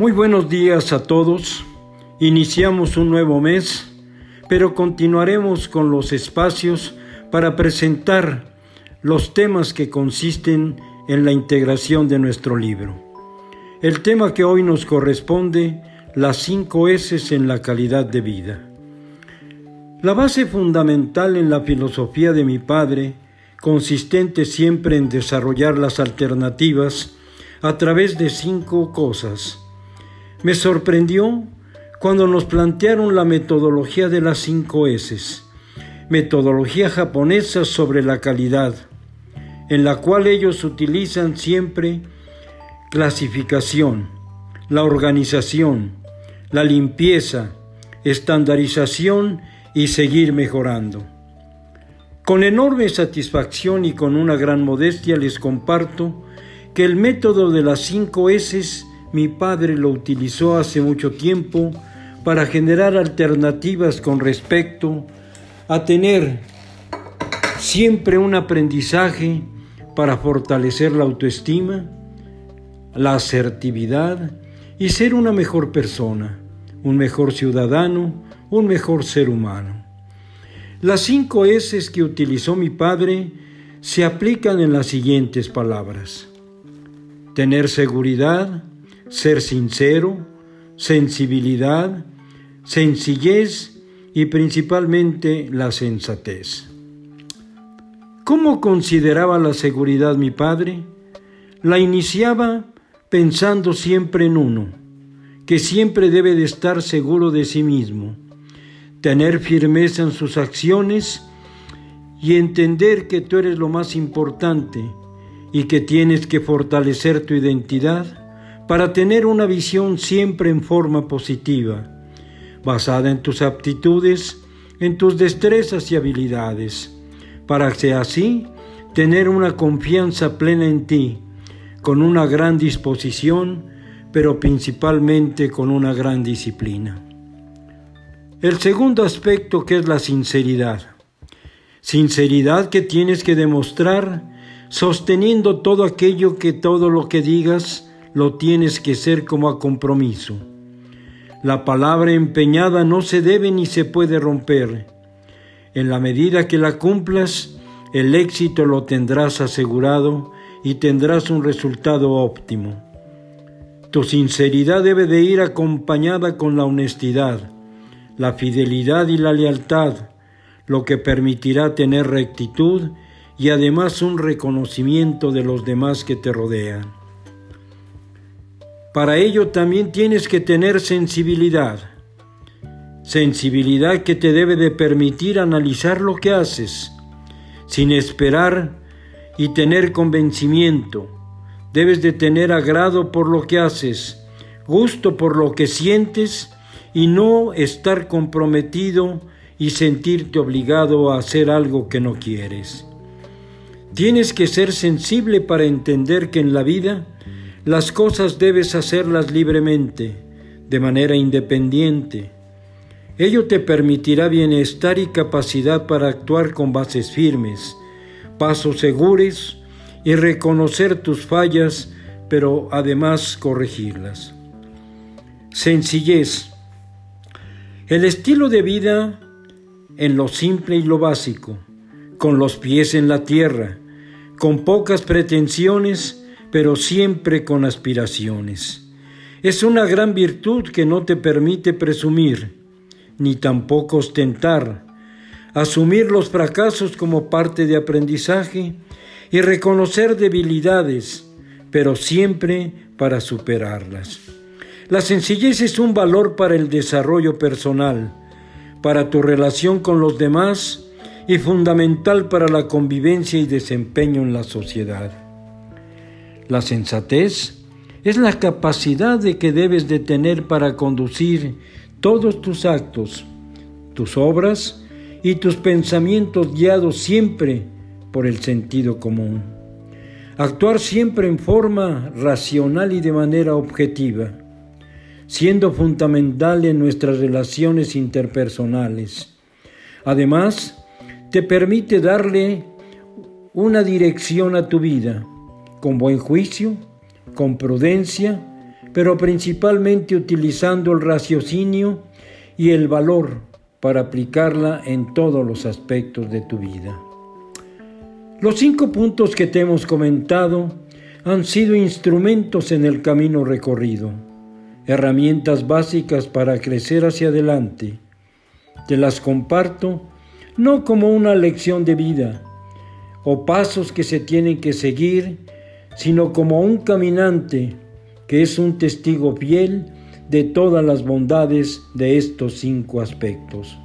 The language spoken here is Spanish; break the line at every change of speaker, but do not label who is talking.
Muy buenos días a todos. Iniciamos un nuevo mes, pero continuaremos con los espacios para presentar los temas que consisten en la integración de nuestro libro. El tema que hoy nos corresponde, las cinco S en la calidad de vida. La base fundamental en la filosofía de mi padre, consistente siempre en desarrollar las alternativas a través de cinco cosas. Me sorprendió cuando nos plantearon la metodología de las cinco S, metodología japonesa sobre la calidad, en la cual ellos utilizan siempre clasificación, la organización, la limpieza, estandarización y seguir mejorando. Con enorme satisfacción y con una gran modestia les comparto que el método de las cinco S mi padre lo utilizó hace mucho tiempo para generar alternativas con respecto a tener siempre un aprendizaje para fortalecer la autoestima, la asertividad y ser una mejor persona, un mejor ciudadano, un mejor ser humano. Las cinco S que utilizó mi padre se aplican en las siguientes palabras. Tener seguridad, ser sincero, sensibilidad, sencillez y principalmente la sensatez. ¿Cómo consideraba la seguridad mi padre? La iniciaba pensando siempre en uno, que siempre debe de estar seguro de sí mismo, tener firmeza en sus acciones y entender que tú eres lo más importante y que tienes que fortalecer tu identidad para tener una visión siempre en forma positiva, basada en tus aptitudes, en tus destrezas y habilidades, para que así tener una confianza plena en ti, con una gran disposición, pero principalmente con una gran disciplina. El segundo aspecto que es la sinceridad. Sinceridad que tienes que demostrar sosteniendo todo aquello que todo lo que digas lo tienes que ser como a compromiso. La palabra empeñada no se debe ni se puede romper. En la medida que la cumplas, el éxito lo tendrás asegurado y tendrás un resultado óptimo. Tu sinceridad debe de ir acompañada con la honestidad, la fidelidad y la lealtad, lo que permitirá tener rectitud y además un reconocimiento de los demás que te rodean. Para ello también tienes que tener sensibilidad. Sensibilidad que te debe de permitir analizar lo que haces, sin esperar y tener convencimiento. Debes de tener agrado por lo que haces, gusto por lo que sientes y no estar comprometido y sentirte obligado a hacer algo que no quieres. Tienes que ser sensible para entender que en la vida las cosas debes hacerlas libremente, de manera independiente. Ello te permitirá bienestar y capacidad para actuar con bases firmes, pasos seguros y reconocer tus fallas, pero además corregirlas. Sencillez. El estilo de vida en lo simple y lo básico, con los pies en la tierra, con pocas pretensiones, pero siempre con aspiraciones. Es una gran virtud que no te permite presumir, ni tampoco ostentar, asumir los fracasos como parte de aprendizaje y reconocer debilidades, pero siempre para superarlas. La sencillez es un valor para el desarrollo personal, para tu relación con los demás y fundamental para la convivencia y desempeño en la sociedad. La sensatez es la capacidad de que debes de tener para conducir todos tus actos, tus obras y tus pensamientos guiados siempre por el sentido común. Actuar siempre en forma racional y de manera objetiva, siendo fundamental en nuestras relaciones interpersonales. Además, te permite darle una dirección a tu vida con buen juicio, con prudencia, pero principalmente utilizando el raciocinio y el valor para aplicarla en todos los aspectos de tu vida. Los cinco puntos que te hemos comentado han sido instrumentos en el camino recorrido, herramientas básicas para crecer hacia adelante. Te las comparto no como una lección de vida o pasos que se tienen que seguir, sino como un caminante que es un testigo fiel de todas las bondades de estos cinco aspectos.